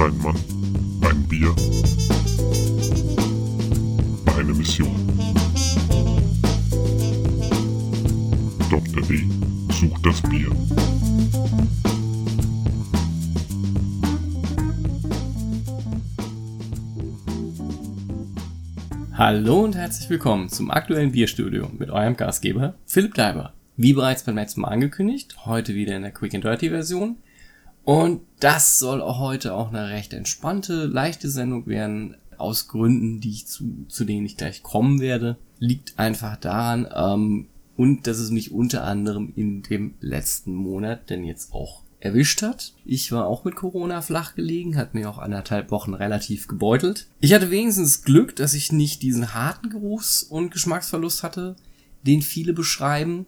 Ein Mann, ein Bier, eine Mission. Dr. D sucht das Bier. Hallo und herzlich willkommen zum aktuellen Bierstudio mit eurem Gastgeber Philipp Leiber. Wie bereits beim letzten Mal angekündigt, heute wieder in der Quick and Dirty Version. Und das soll auch heute auch eine recht entspannte, leichte Sendung werden, aus Gründen, die ich zu, zu denen ich gleich kommen werde. Liegt einfach daran, ähm, und dass es mich unter anderem in dem letzten Monat denn jetzt auch erwischt hat. Ich war auch mit Corona flach gelegen, hat mir auch anderthalb Wochen relativ gebeutelt. Ich hatte wenigstens Glück, dass ich nicht diesen harten Geruchs- und Geschmacksverlust hatte, den viele beschreiben.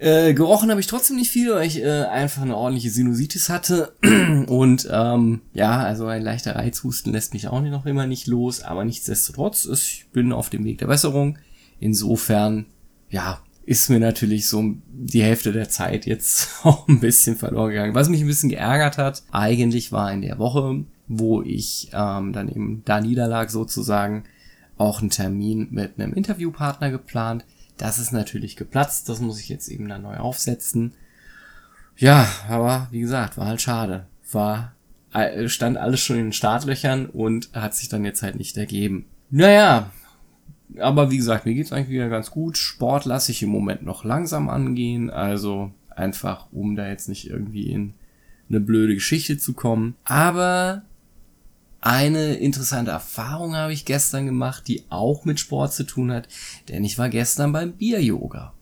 Äh, gerochen habe ich trotzdem nicht viel, weil ich äh, einfach eine ordentliche Sinusitis hatte. Und ähm, ja, also ein leichter Reizhusten lässt mich auch noch immer nicht los. Aber nichtsdestotrotz, ich bin auf dem Weg der Besserung. Insofern, ja, ist mir natürlich so die Hälfte der Zeit jetzt auch ein bisschen verloren gegangen. Was mich ein bisschen geärgert hat, eigentlich war in der Woche, wo ich ähm, dann eben da niederlag sozusagen, auch ein Termin mit einem Interviewpartner geplant. Das ist natürlich geplatzt, das muss ich jetzt eben dann neu aufsetzen. Ja, aber wie gesagt, war halt schade. War, äh, stand alles schon in den Startlöchern und hat sich dann jetzt halt nicht ergeben. Naja, aber wie gesagt, mir geht's eigentlich wieder ganz gut. Sport lasse ich im Moment noch langsam angehen, also einfach, um da jetzt nicht irgendwie in eine blöde Geschichte zu kommen. Aber eine interessante Erfahrung habe ich gestern gemacht, die auch mit Sport zu tun hat, denn ich war gestern beim Bier-Yoga.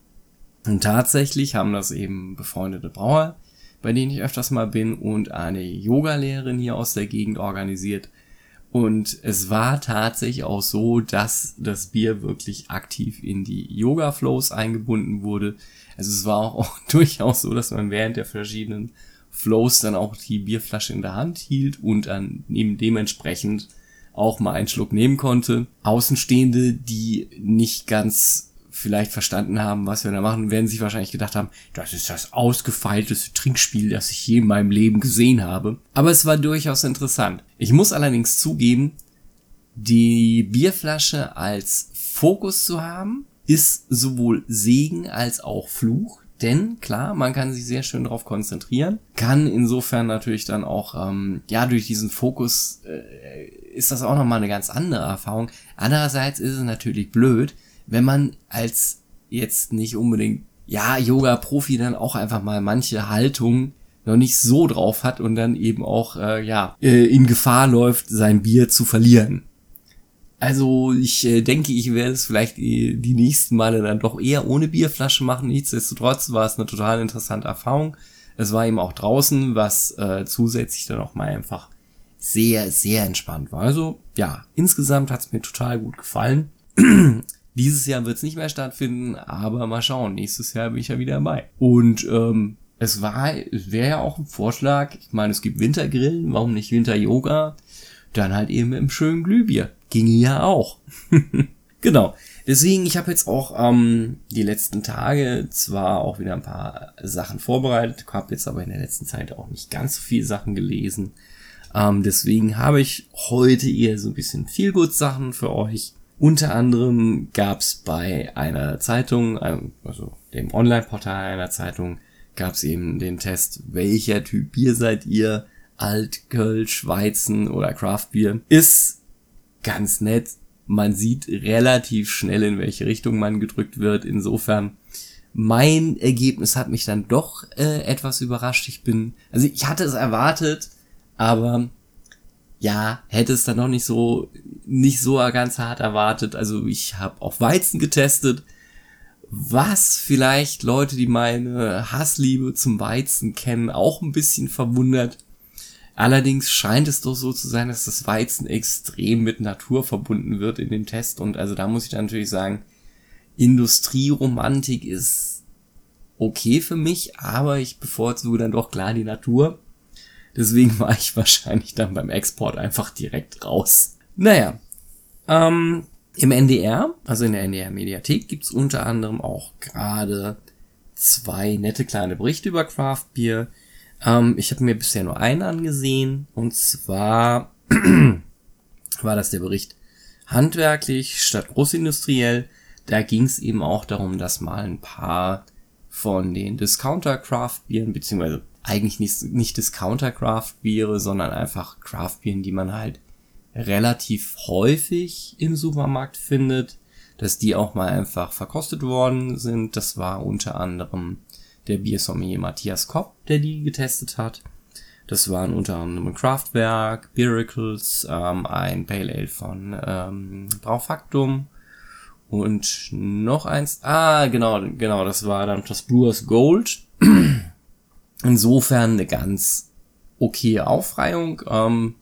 Und tatsächlich haben das eben befreundete Brauer, bei denen ich öfters mal bin, und eine Yogalehrerin hier aus der Gegend organisiert. Und es war tatsächlich auch so, dass das Bier wirklich aktiv in die Yoga-Flows eingebunden wurde. Also es war auch, durchaus so, dass man während der verschiedenen Flows dann auch die Bierflasche in der Hand hielt und dann eben dementsprechend auch mal einen Schluck nehmen konnte. Außenstehende, die nicht ganz vielleicht verstanden haben, was wir da machen, werden sich wahrscheinlich gedacht haben, das ist das ausgefeilteste Trinkspiel, das ich je in meinem Leben gesehen habe. Aber es war durchaus interessant. Ich muss allerdings zugeben, die Bierflasche als Fokus zu haben, ist sowohl Segen als auch Fluch. Denn klar, man kann sich sehr schön darauf konzentrieren, kann insofern natürlich dann auch, ähm, ja, durch diesen Fokus äh, ist das auch nochmal eine ganz andere Erfahrung. Andererseits ist es natürlich blöd, wenn man als jetzt nicht unbedingt, ja, Yoga-Profi dann auch einfach mal manche Haltungen noch nicht so drauf hat und dann eben auch, äh, ja, äh, in Gefahr läuft, sein Bier zu verlieren. Also ich äh, denke, ich werde es vielleicht die, die nächsten Male dann doch eher ohne Bierflasche machen. Nichtsdestotrotz war es eine total interessante Erfahrung. Es war eben auch draußen, was äh, zusätzlich dann auch mal einfach sehr, sehr entspannt war. Also ja, insgesamt hat es mir total gut gefallen. Dieses Jahr wird es nicht mehr stattfinden, aber mal schauen. Nächstes Jahr bin ich ja wieder dabei. Und ähm, es war, wäre ja auch ein Vorschlag. Ich meine, es gibt Wintergrillen, warum nicht Winter-Yoga? Dann halt eben im schönen Glühbier. Ginge ja auch. genau. Deswegen, ich habe jetzt auch ähm, die letzten Tage zwar auch wieder ein paar Sachen vorbereitet, habe jetzt aber in der letzten Zeit auch nicht ganz so viele Sachen gelesen. Ähm, deswegen habe ich heute eher so ein bisschen viel gut Sachen für euch. Unter anderem gab es bei einer Zeitung, also dem Online-Portal einer Zeitung, gab es eben den Test, welcher Typ Bier seid ihr? Alt, Kölsch, Weizen oder Craftbier. Ist ganz nett. Man sieht relativ schnell, in welche Richtung man gedrückt wird. Insofern, mein Ergebnis hat mich dann doch äh, etwas überrascht. Ich bin, also ich hatte es erwartet, aber ja, hätte es dann noch nicht so, nicht so ganz hart erwartet. Also ich habe auch Weizen getestet, was vielleicht Leute, die meine Hassliebe zum Weizen kennen, auch ein bisschen verwundert. Allerdings scheint es doch so zu sein, dass das Weizen extrem mit Natur verbunden wird in dem Test. Und also da muss ich dann natürlich sagen, Industrieromantik ist okay für mich, aber ich bevorzuge dann doch klar die Natur. Deswegen war ich wahrscheinlich dann beim Export einfach direkt raus. Naja, ähm, im NDR, also in der NDR Mediathek, gibt's unter anderem auch gerade zwei nette kleine Berichte über Craft Beer. Ähm, ich habe mir bisher nur einen angesehen und zwar war das der Bericht handwerklich statt großindustriell. Da ging es eben auch darum, dass mal ein paar von den Discounter Craft Bieren, beziehungsweise eigentlich nicht, nicht Discounter Craft Biere, sondern einfach Craft Bieren, die man halt relativ häufig im Supermarkt findet, dass die auch mal einfach verkostet worden sind. Das war unter anderem der Biersommelier Matthias Kopp, der die getestet hat. Das waren unter anderem Kraftwerk, Miracles, ähm, ein Pale Ale von ähm, Braufaktum und noch eins. Ah, genau, genau, das war dann das Brewers Gold. Insofern eine ganz okay Aufreihung. Ähm,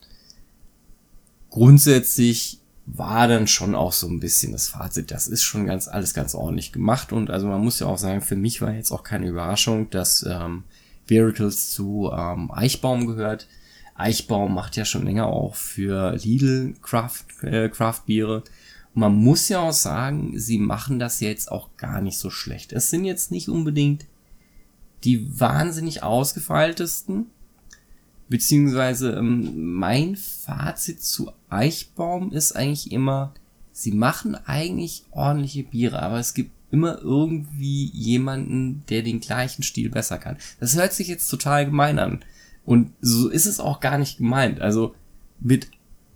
grundsätzlich war dann schon auch so ein bisschen das Fazit. Das ist schon ganz alles ganz ordentlich gemacht und also man muss ja auch sagen, für mich war jetzt auch keine Überraschung, dass ähm, Miracles zu ähm, Eichbaum gehört. Eichbaum macht ja schon länger auch für Lidl Craft, äh, Craft Biere. Und man muss ja auch sagen, sie machen das jetzt auch gar nicht so schlecht. Es sind jetzt nicht unbedingt die wahnsinnig ausgefeiltesten, beziehungsweise ähm, mein Fazit zu Eichbaum ist eigentlich immer, sie machen eigentlich ordentliche Biere, aber es gibt immer irgendwie jemanden, der den gleichen Stil besser kann. Das hört sich jetzt total gemein an. Und so ist es auch gar nicht gemeint. Also mit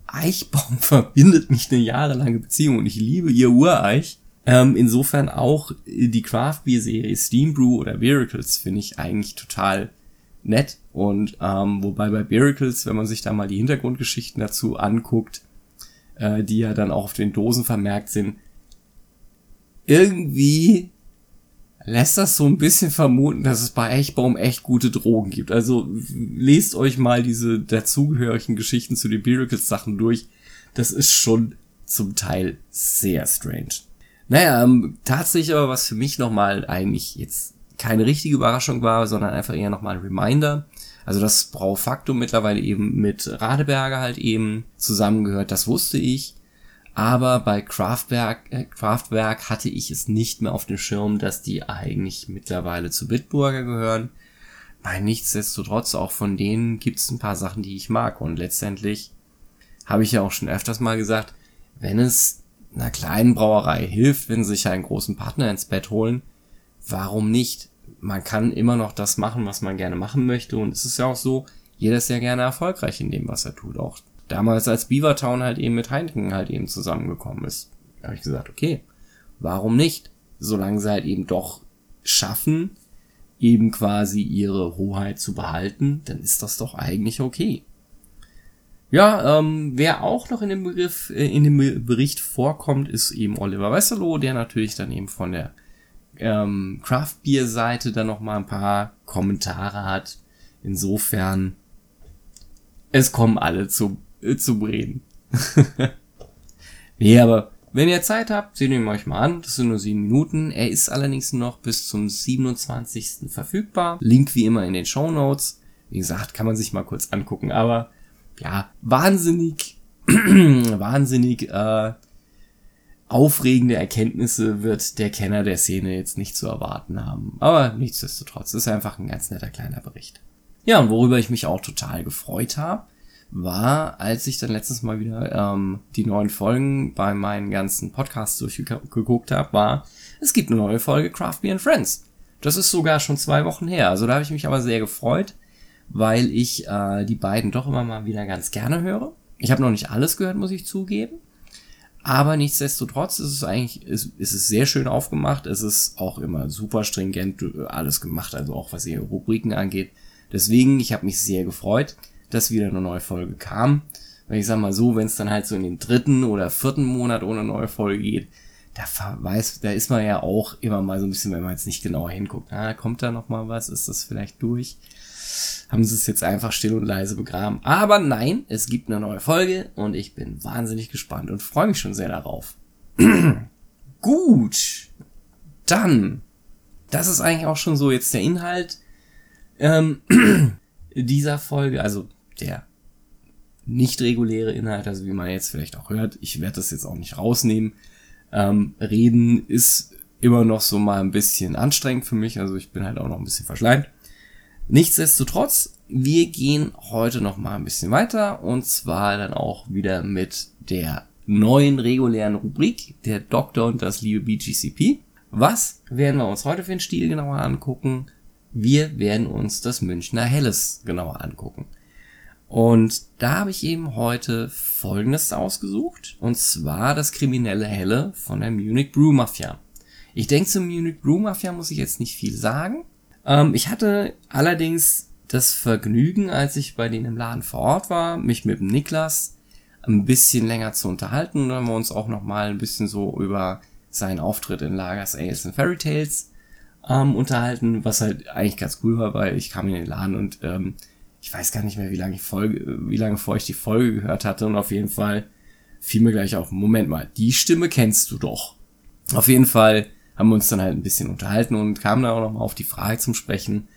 Eichbaum verbindet mich eine jahrelange Beziehung und ich liebe ihr Ureich. Ähm, insofern auch die Craft Beer Serie Steam Brew oder Miracles finde ich eigentlich total nett. Und ähm, wobei bei Miracles, wenn man sich da mal die Hintergrundgeschichten dazu anguckt, äh, die ja dann auch auf den Dosen vermerkt sind, irgendwie lässt das so ein bisschen vermuten, dass es bei Eichbaum echt gute Drogen gibt. Also lest euch mal diese dazugehörigen Geschichten zu den Miracles Sachen durch. Das ist schon zum Teil sehr strange. Naja, ähm, tatsächlich aber was für mich nochmal eigentlich jetzt keine richtige Überraschung war, sondern einfach eher nochmal ein Reminder. Also das Braufaktum mittlerweile eben mit Radeberger halt eben zusammengehört, das wusste ich. Aber bei Kraftwerk, äh, Kraftwerk hatte ich es nicht mehr auf dem Schirm, dass die eigentlich mittlerweile zu Bitburger gehören. Nein, nichtsdestotrotz, auch von denen gibt es ein paar Sachen, die ich mag. Und letztendlich habe ich ja auch schon öfters mal gesagt, wenn es einer kleinen Brauerei hilft, wenn sie sich einen großen Partner ins Bett holen, warum nicht? Man kann immer noch das machen, was man gerne machen möchte. Und es ist ja auch so, jeder ist ja gerne erfolgreich in dem, was er tut. Auch damals als Beavertown halt eben mit Heineken halt eben zusammengekommen ist. Habe ich gesagt, okay, warum nicht? Solange sie halt eben doch schaffen, eben quasi ihre Hoheit zu behalten, dann ist das doch eigentlich okay. Ja, ähm, wer auch noch in dem Begriff, äh, in dem Bericht vorkommt, ist eben Oliver Wesselow, der natürlich dann eben von der ähm, Craft Beer Seite dann noch mal ein paar Kommentare hat. Insofern, es kommen alle zu äh, zu reden. nee, aber wenn ihr Zeit habt, seht ihn euch mal an. Das sind nur sieben Minuten. Er ist allerdings noch bis zum 27. verfügbar. Link wie immer in den Show Notes. Wie gesagt, kann man sich mal kurz angucken. Aber ja, wahnsinnig, wahnsinnig äh, aufregende Erkenntnisse wird der Kenner der Szene jetzt nicht zu erwarten haben. Aber nichtsdestotrotz, ist einfach ein ganz netter kleiner Bericht. Ja, und worüber ich mich auch total gefreut habe, war, als ich dann letztes Mal wieder ähm, die neuen Folgen bei meinen ganzen Podcasts durchgeguckt habe, war, es gibt eine neue Folge Craft Beer and Friends. Das ist sogar schon zwei Wochen her. Also da habe ich mich aber sehr gefreut, weil ich äh, die beiden doch immer mal wieder ganz gerne höre. Ich habe noch nicht alles gehört, muss ich zugeben. Aber nichtsdestotrotz ist es eigentlich, ist, ist es sehr schön aufgemacht. Es ist auch immer super stringent äh, alles gemacht, also auch was ihre Rubriken angeht. Deswegen, ich habe mich sehr gefreut dass wieder eine neue Folge kam. Weil ich sag mal so, wenn es dann halt so in den dritten oder vierten Monat ohne neue Folge geht, da weiß, da ist man ja auch immer mal so ein bisschen, wenn man jetzt nicht genauer hinguckt. Ah, kommt da noch mal was? Ist das vielleicht durch? Haben sie es jetzt einfach still und leise begraben. Aber nein, es gibt eine neue Folge und ich bin wahnsinnig gespannt und freue mich schon sehr darauf. Gut. Dann. Das ist eigentlich auch schon so jetzt der Inhalt ähm, dieser Folge. Also der nicht reguläre Inhalt, also wie man jetzt vielleicht auch hört, ich werde das jetzt auch nicht rausnehmen. Ähm, reden ist immer noch so mal ein bisschen anstrengend für mich, also ich bin halt auch noch ein bisschen verschleimt. Nichtsdestotrotz, wir gehen heute noch mal ein bisschen weiter und zwar dann auch wieder mit der neuen regulären Rubrik, der Doktor und das liebe BGCP. Was werden wir uns heute für einen Stil genauer angucken? Wir werden uns das Münchner Helles genauer angucken. Und da habe ich eben heute Folgendes ausgesucht, und zwar das kriminelle Helle von der Munich Brew Mafia. Ich denke, zum Munich Brew Mafia muss ich jetzt nicht viel sagen. Ähm, ich hatte allerdings das Vergnügen, als ich bei denen im Laden vor Ort war, mich mit dem Niklas ein bisschen länger zu unterhalten. Und dann haben wir uns auch noch mal ein bisschen so über seinen Auftritt in Lagers Ales and Fairy Tales ähm, unterhalten, was halt eigentlich ganz cool war, weil ich kam in den Laden und ähm, ich weiß gar nicht mehr, wie lange ich Folge, wie lange vor ich die Folge gehört hatte und auf jeden Fall fiel mir gleich auf, Moment mal, die Stimme kennst du doch. Auf jeden Fall haben wir uns dann halt ein bisschen unterhalten und kamen dann auch noch mal auf die Frage zum Sprechen,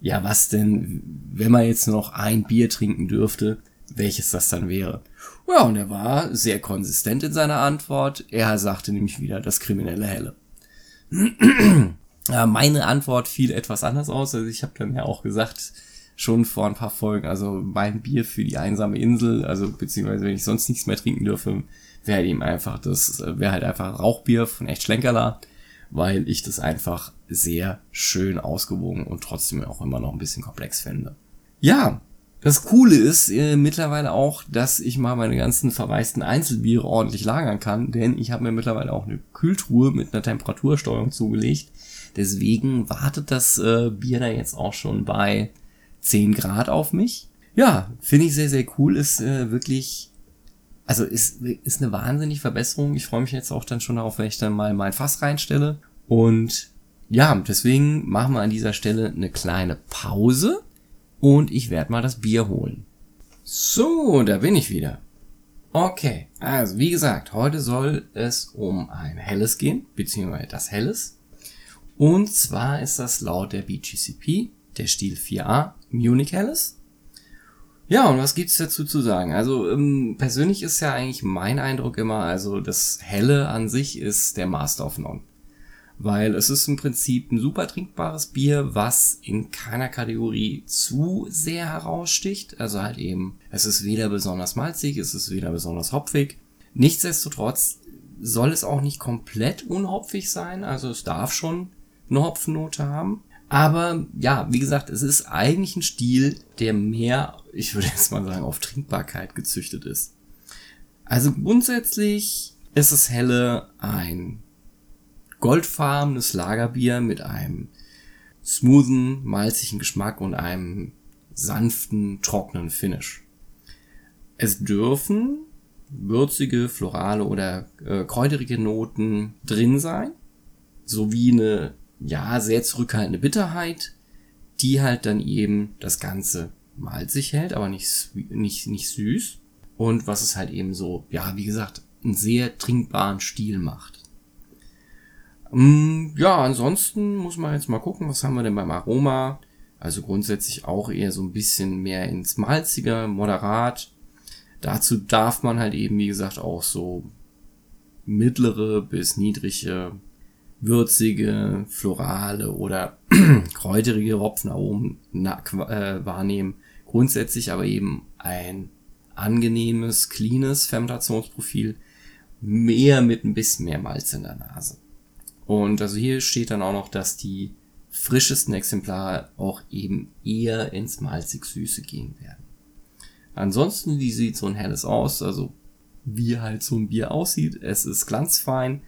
ja, was denn, wenn man jetzt nur noch ein Bier trinken dürfte, welches das dann wäre. Ja, und er war sehr konsistent in seiner Antwort. Er sagte nämlich wieder das kriminelle Helle. Meine Antwort fiel etwas anders aus. Also ich habe dann ja auch gesagt, schon vor ein paar Folgen, also mein Bier für die einsame Insel, also beziehungsweise wenn ich sonst nichts mehr trinken dürfe, wäre ihm einfach das, wäre halt einfach Rauchbier von echt Schlenkerler, weil ich das einfach sehr schön ausgewogen und trotzdem auch immer noch ein bisschen komplex finde. Ja, das Coole ist äh, mittlerweile auch, dass ich mal meine ganzen verwaisten Einzelbiere ordentlich lagern kann, denn ich habe mir mittlerweile auch eine Kühltruhe mit einer Temperatursteuerung zugelegt. Deswegen wartet das äh, Bier da jetzt auch schon bei 10 Grad auf mich. Ja, finde ich sehr, sehr cool. Ist äh, wirklich, also ist, ist eine wahnsinnige Verbesserung. Ich freue mich jetzt auch dann schon darauf, wenn ich dann mal mein Fass reinstelle. Und ja, deswegen machen wir an dieser Stelle eine kleine Pause und ich werde mal das Bier holen. So, da bin ich wieder. Okay, also wie gesagt, heute soll es um ein helles gehen, beziehungsweise das helles. Und zwar ist das laut der BGCP der Stil 4a Munich helles. Ja, und was gibt's dazu zu sagen? Also ähm, persönlich ist ja eigentlich mein Eindruck immer, also das Helle an sich ist der Master of None weil es ist im Prinzip ein super trinkbares Bier, was in keiner Kategorie zu sehr heraussticht. Also halt eben, es ist weder besonders malzig, es ist weder besonders hopfig. Nichtsdestotrotz soll es auch nicht komplett unhopfig sein, also es darf schon eine Hopfennote haben. Aber ja, wie gesagt, es ist eigentlich ein Stil, der mehr, ich würde jetzt mal sagen, auf Trinkbarkeit gezüchtet ist. Also grundsätzlich ist es helle ein goldfarbenes Lagerbier mit einem smoothen, malzigen Geschmack und einem sanften, trockenen Finish. Es dürfen würzige, florale oder äh, kräuterige Noten drin sein, sowie eine ja sehr zurückhaltende Bitterheit, die halt dann eben das Ganze malzig hält, aber nicht nicht nicht süß und was es halt eben so ja wie gesagt einen sehr trinkbaren Stil macht. Mm, ja, ansonsten muss man jetzt mal gucken, was haben wir denn beim Aroma? Also grundsätzlich auch eher so ein bisschen mehr ins Malzige, moderat. Dazu darf man halt eben, wie gesagt, auch so mittlere bis niedrige, würzige, florale oder kräuterige Hopfenaromen äh, wahrnehmen. Grundsätzlich aber eben ein angenehmes, cleanes Fermentationsprofil, mehr mit ein bisschen mehr Malz in der Nase. Und also hier steht dann auch noch, dass die frischesten Exemplare auch eben eher ins malzig-süße gehen werden. Ansonsten, wie sieht so ein helles aus? Also wie halt so ein Bier aussieht. Es ist glanzfein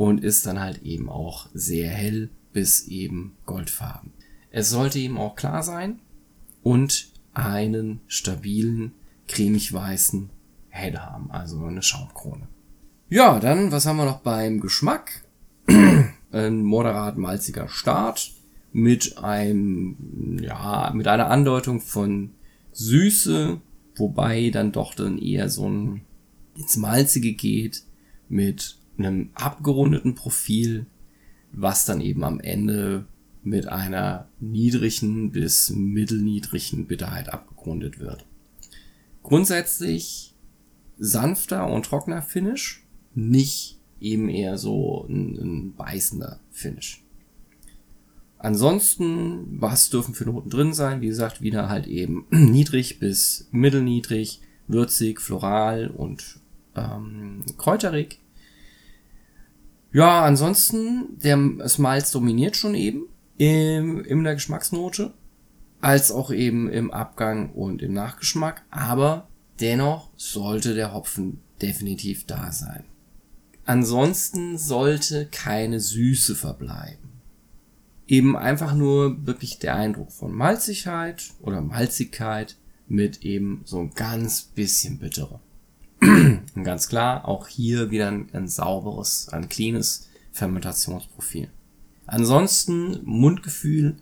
und ist dann halt eben auch sehr hell bis eben goldfarben. Es sollte eben auch klar sein und einen stabilen, cremig weißen Head haben, also eine Schaumkrone. Ja, dann, was haben wir noch beim Geschmack? ein moderat malziger Start mit einem, ja, mit einer Andeutung von Süße, wobei dann doch dann eher so ein ins Malzige geht mit einem abgerundeten Profil, was dann eben am Ende mit einer niedrigen bis mittelniedrigen Bitterheit abgerundet wird. Grundsätzlich sanfter und trockener Finish, nicht eben eher so ein, ein beißender Finish. Ansonsten, was dürfen für Noten drin sein? Wie gesagt, wieder halt eben niedrig bis mittelniedrig, würzig, floral und ähm, kräuterig. Ja, ansonsten, der Malz dominiert schon eben im, in der Geschmacksnote, als auch eben im Abgang und im Nachgeschmack, aber dennoch sollte der Hopfen definitiv da sein. Ansonsten sollte keine Süße verbleiben. Eben einfach nur wirklich der Eindruck von Malzigkeit oder Malzigkeit mit eben so ein ganz bisschen bittere. Und ganz klar, auch hier wieder ein, ein sauberes, ein cleanes Fermentationsprofil. Ansonsten, Mundgefühl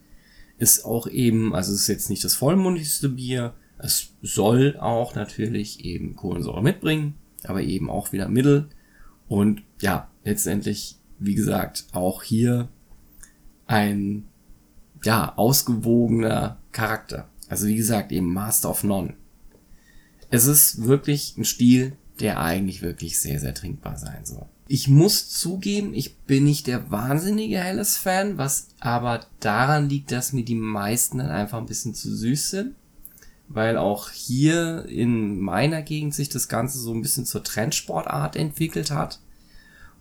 ist auch eben, also es ist jetzt nicht das vollmundigste Bier. Es soll auch natürlich eben Kohlensäure mitbringen, aber eben auch wieder Mittel. Und ja, letztendlich, wie gesagt, auch hier ein, ja, ausgewogener Charakter. Also wie gesagt, eben Master of None es ist wirklich ein Stil, der eigentlich wirklich sehr, sehr trinkbar sein soll. Ich muss zugeben, ich bin nicht der wahnsinnige Helles-Fan, was aber daran liegt, dass mir die meisten dann einfach ein bisschen zu süß sind. Weil auch hier in meiner Gegend sich das Ganze so ein bisschen zur Trendsportart entwickelt hat.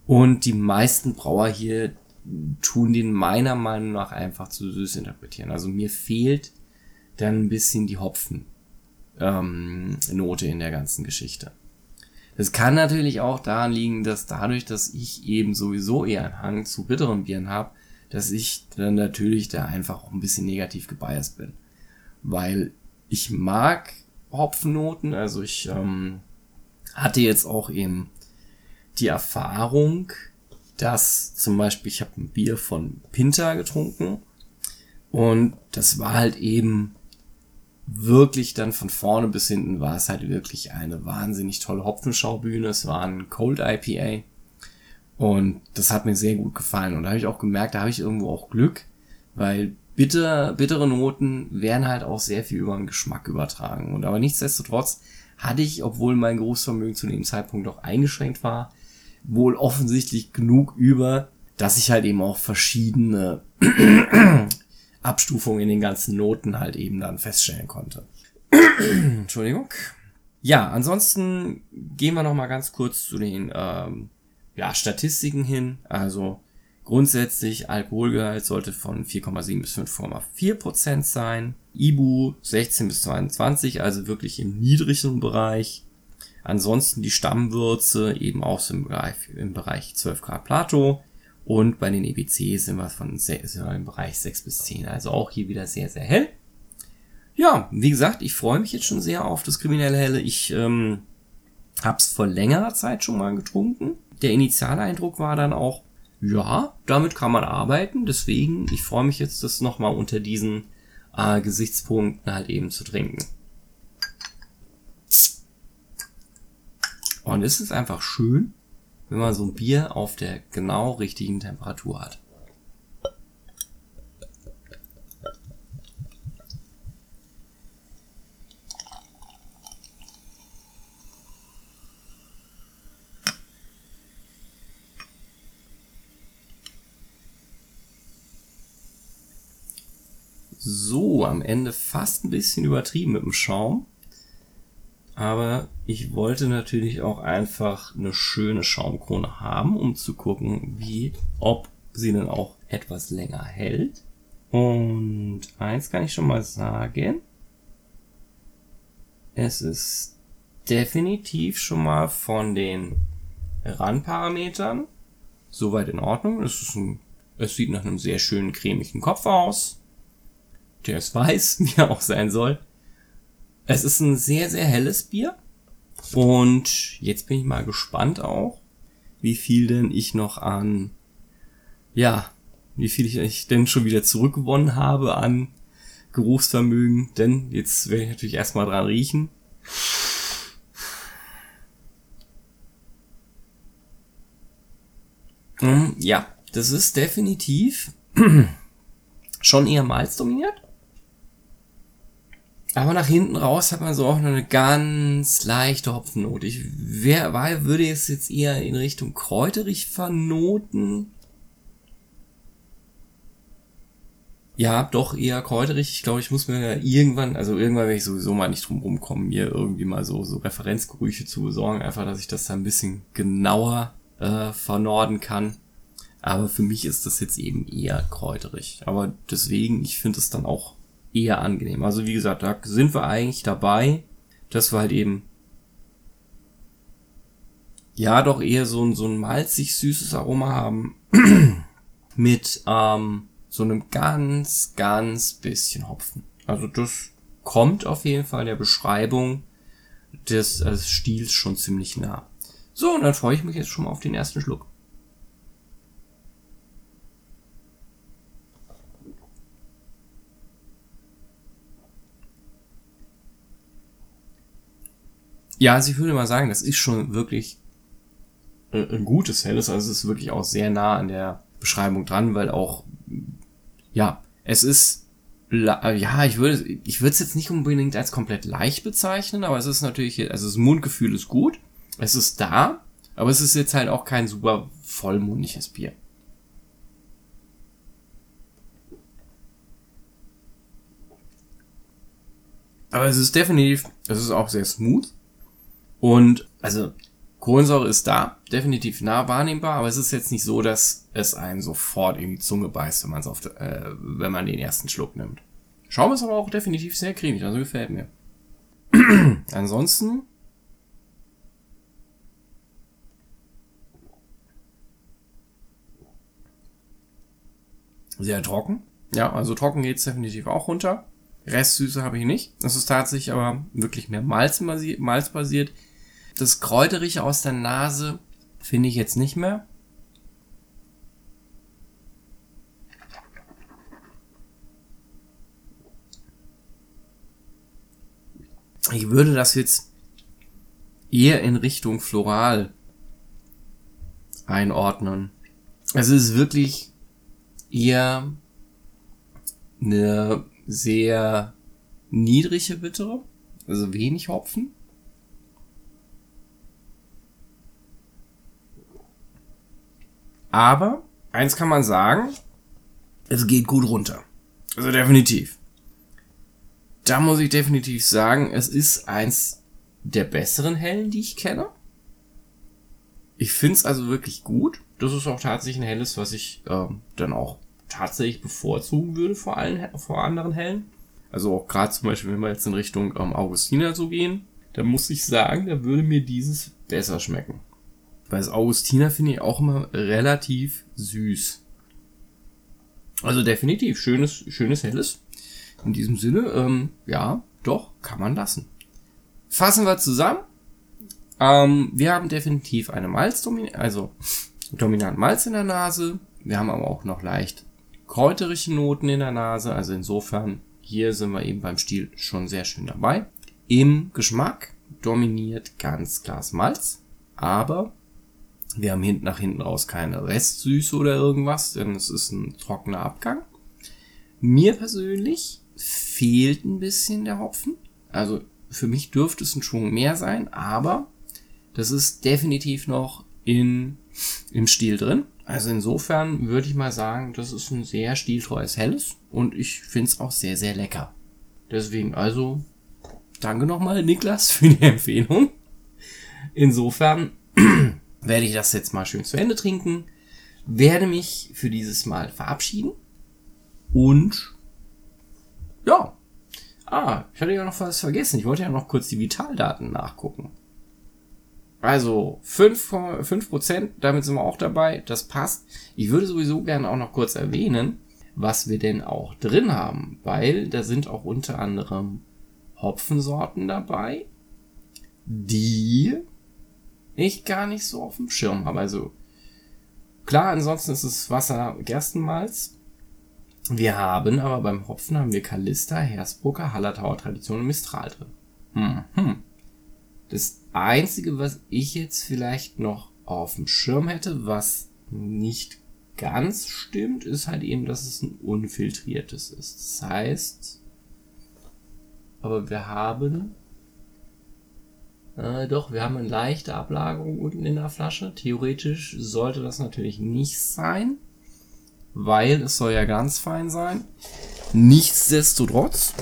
Und die meisten Brauer hier tun den meiner Meinung nach einfach zu süß interpretieren. Also mir fehlt dann ein bisschen die Hopfen ähm, in der ganzen Geschichte. Das kann natürlich auch daran liegen, dass dadurch, dass ich eben sowieso eher einen Hang zu bitteren Bieren habe, dass ich dann natürlich da einfach auch ein bisschen negativ gebiased bin. Weil ich mag Hopfennoten, also ich ähm, hatte jetzt auch eben die Erfahrung, dass zum Beispiel ich habe ein Bier von Pinta getrunken und das war halt eben wirklich dann von vorne bis hinten war es halt wirklich eine wahnsinnig tolle Hopfenschaubühne. Es war ein Cold IPA. Und das hat mir sehr gut gefallen. Und da habe ich auch gemerkt, da habe ich irgendwo auch Glück, weil bitter, bittere Noten werden halt auch sehr viel über den Geschmack übertragen. Und aber nichtsdestotrotz hatte ich, obwohl mein Geruchsvermögen zu dem Zeitpunkt auch eingeschränkt war, wohl offensichtlich genug über, dass ich halt eben auch verschiedene Abstufung in den ganzen Noten halt eben dann feststellen konnte. Entschuldigung. Ja, ansonsten gehen wir noch mal ganz kurz zu den ähm, ja, Statistiken hin. Also grundsätzlich Alkoholgehalt sollte von 4,7 bis 5,4 Prozent sein. Ibu 16 bis 22, also wirklich im niedrigen Bereich. Ansonsten die Stammwürze eben auch im Bereich, im Bereich 12 Grad Plato. Und bei den EBC sind wir von sind wir im Bereich 6 bis 10. Also auch hier wieder sehr, sehr hell. Ja, wie gesagt, ich freue mich jetzt schon sehr auf das kriminelle Helle. Ich ähm, habe es vor längerer Zeit schon mal getrunken. Der Initialeindruck war dann auch, ja, damit kann man arbeiten. Deswegen, ich freue mich jetzt, das nochmal unter diesen äh, Gesichtspunkten halt eben zu trinken. Und es ist einfach schön, wenn man so ein Bier auf der genau richtigen Temperatur hat. So, am Ende fast ein bisschen übertrieben mit dem Schaum. Aber ich wollte natürlich auch einfach eine schöne Schaumkrone haben, um zu gucken, wie, ob sie dann auch etwas länger hält. Und eins kann ich schon mal sagen. Es ist definitiv schon mal von den Randparametern soweit in Ordnung. Es, ist ein, es sieht nach einem sehr schönen cremigen Kopf aus. Der ist weiß, wie er auch sein soll. Es ist ein sehr, sehr helles Bier. Und jetzt bin ich mal gespannt auch, wie viel denn ich noch an, ja, wie viel ich denn schon wieder zurückgewonnen habe an Geruchsvermögen. Denn jetzt werde ich natürlich erstmal dran riechen. Hm, ja, das ist definitiv schon eher malzdominiert. Aber nach hinten raus hat man so auch noch eine ganz leichte Hopfennote. Ich wer, war, würde es jetzt eher in Richtung kräuterig vernoten. Ja, doch eher kräuterig. Ich glaube, ich muss mir ja irgendwann, also irgendwann werde ich sowieso mal nicht drum rumkommen, mir irgendwie mal so, so Referenzgerüche zu besorgen. Einfach, dass ich das da ein bisschen genauer äh, vernorden kann. Aber für mich ist das jetzt eben eher kräuterig. Aber deswegen, ich finde es dann auch eher angenehm. Also wie gesagt, da sind wir eigentlich dabei, dass wir halt eben ja doch eher so ein, so ein malzig süßes Aroma haben mit ähm, so einem ganz, ganz bisschen Hopfen. Also das kommt auf jeden Fall der Beschreibung des, des Stils schon ziemlich nah. So, und dann freue ich mich jetzt schon mal auf den ersten Schluck. Ja, also ich würde mal sagen, das ist schon wirklich äh, ein gutes Helles. Also es ist wirklich auch sehr nah an der Beschreibung dran, weil auch, ja, es ist, ja, ich würde, ich würde es jetzt nicht unbedingt als komplett leicht bezeichnen, aber es ist natürlich, also das Mundgefühl ist gut, es ist da, aber es ist jetzt halt auch kein super vollmundiges Bier. Aber es ist definitiv, es ist auch sehr smooth. Und also Kohlensäure ist da, definitiv nah wahrnehmbar, aber es ist jetzt nicht so, dass es einen sofort in die Zunge beißt, wenn, man's auf, äh, wenn man den ersten Schluck nimmt. Schaum ist aber auch definitiv sehr cremig, also gefällt mir. Ansonsten sehr trocken. Ja, also trocken geht's definitiv auch runter. Restsüße habe ich nicht. Das ist tatsächlich aber wirklich mehr Malz, Malz basiert. Das Kräuterige aus der Nase finde ich jetzt nicht mehr. Ich würde das jetzt eher in Richtung Floral einordnen. Also es ist wirklich eher eine sehr niedrige Bittere, also wenig Hopfen. Aber eins kann man sagen, es geht gut runter. Also definitiv. Da muss ich definitiv sagen, es ist eins der besseren Hellen, die ich kenne. Ich finde es also wirklich gut. Das ist auch tatsächlich ein helles, was ich ähm, dann auch tatsächlich bevorzugen würde vor allen vor anderen Hellen. Also auch gerade zum Beispiel, wenn wir jetzt in Richtung ähm, Augustiner so gehen, dann muss ich sagen, da würde mir dieses besser schmecken. Weil das Augustiner finde ich auch immer relativ süß. Also definitiv schönes, schönes Helles. In diesem Sinne, ähm, ja, doch, kann man lassen. Fassen wir zusammen. Ähm, wir haben definitiv eine Malz, also dominant Malz in der Nase. Wir haben aber auch noch leicht kräuterige Noten in der Nase. Also insofern, hier sind wir eben beim Stil schon sehr schön dabei. Im Geschmack dominiert ganz klar Malz. Aber wir haben hinten nach hinten raus keine Restsüße oder irgendwas, denn es ist ein trockener Abgang. Mir persönlich fehlt ein bisschen der Hopfen. Also für mich dürfte es ein Schwung mehr sein, aber das ist definitiv noch in, im Stil drin. Also insofern würde ich mal sagen, das ist ein sehr stiltreues Helles und ich finde es auch sehr, sehr lecker. Deswegen also danke nochmal Niklas für die Empfehlung. Insofern werde ich das jetzt mal schön zu Ende trinken, werde mich für dieses Mal verabschieden und ja. Ah, ich hatte ja noch was vergessen. Ich wollte ja noch kurz die Vitaldaten nachgucken. Also 5%, 5%, damit sind wir auch dabei, das passt. Ich würde sowieso gerne auch noch kurz erwähnen, was wir denn auch drin haben, weil da sind auch unter anderem Hopfensorten dabei, die ich gar nicht so auf dem Schirm habe. Also klar, ansonsten ist es Wasser Gerstenmalz. Wir haben aber beim Hopfen haben wir Kalista, Hersbrucker, Hallertauer Tradition und Mistral drin. Hm, hm. Das einzige, was ich jetzt vielleicht noch auf dem Schirm hätte, was nicht ganz stimmt, ist halt eben, dass es ein unfiltriertes ist. Das heißt, aber wir haben äh, doch, wir haben eine leichte Ablagerung unten in der Flasche. Theoretisch sollte das natürlich nicht sein, weil es soll ja ganz fein sein. Nichtsdestotrotz,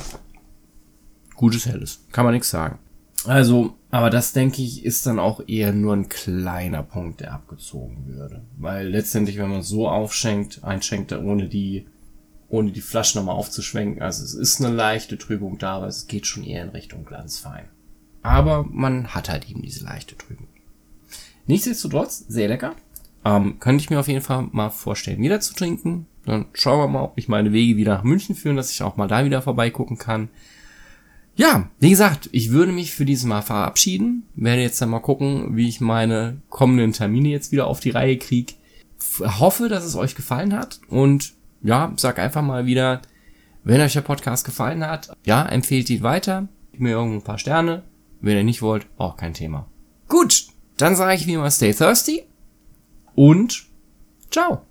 gutes Helles. Kann man nichts sagen. Also, aber das denke ich, ist dann auch eher nur ein kleiner Punkt, der abgezogen würde. Weil letztendlich, wenn man so aufschenkt, einschenkt, ohne die, ohne die Flasche nochmal aufzuschwenken, also es ist eine leichte Trübung da, aber es geht schon eher in Richtung glanzfein. Aber man hat halt eben diese leichte Trübung. Nichtsdestotrotz, sehr lecker. Ähm, könnte ich mir auf jeden Fall mal vorstellen, wieder zu trinken. Dann schauen wir mal, ob mich meine Wege wieder nach München führen, dass ich auch mal da wieder vorbeigucken kann. Ja, wie gesagt, ich würde mich für dieses Mal verabschieden. Werde jetzt dann mal gucken, wie ich meine kommenden Termine jetzt wieder auf die Reihe kriege. Hoffe, dass es euch gefallen hat und ja, sag einfach mal wieder, wenn euch der Podcast gefallen hat, ja, empfehlt ihn weiter, Gib mir irgendwo ein paar Sterne. Wenn ihr nicht wollt, auch kein Thema. Gut, dann sage ich wie immer stay thirsty und ciao.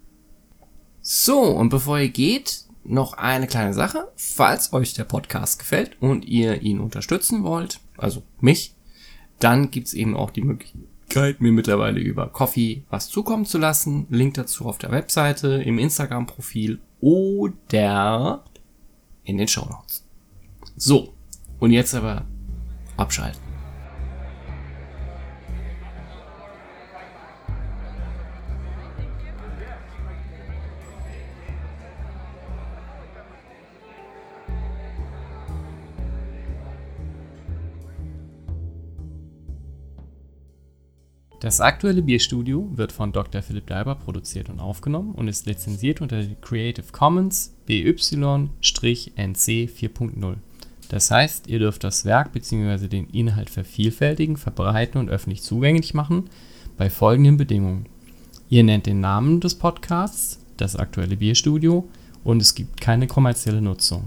So, und bevor ihr geht, noch eine kleine Sache. Falls euch der Podcast gefällt und ihr ihn unterstützen wollt, also mich, dann gibt's eben auch die Möglichkeit, mir mittlerweile über Coffee was zukommen zu lassen. Link dazu auf der Webseite, im Instagram-Profil oder in den Show Notes. So, und jetzt aber abschalten. Das aktuelle Bierstudio wird von Dr. Philipp Leiber produziert und aufgenommen und ist lizenziert unter Creative Commons BY-NC 4.0. Das heißt, ihr dürft das Werk bzw. den Inhalt vervielfältigen, verbreiten und öffentlich zugänglich machen bei folgenden Bedingungen. Ihr nennt den Namen des Podcasts, das aktuelle Bierstudio und es gibt keine kommerzielle Nutzung.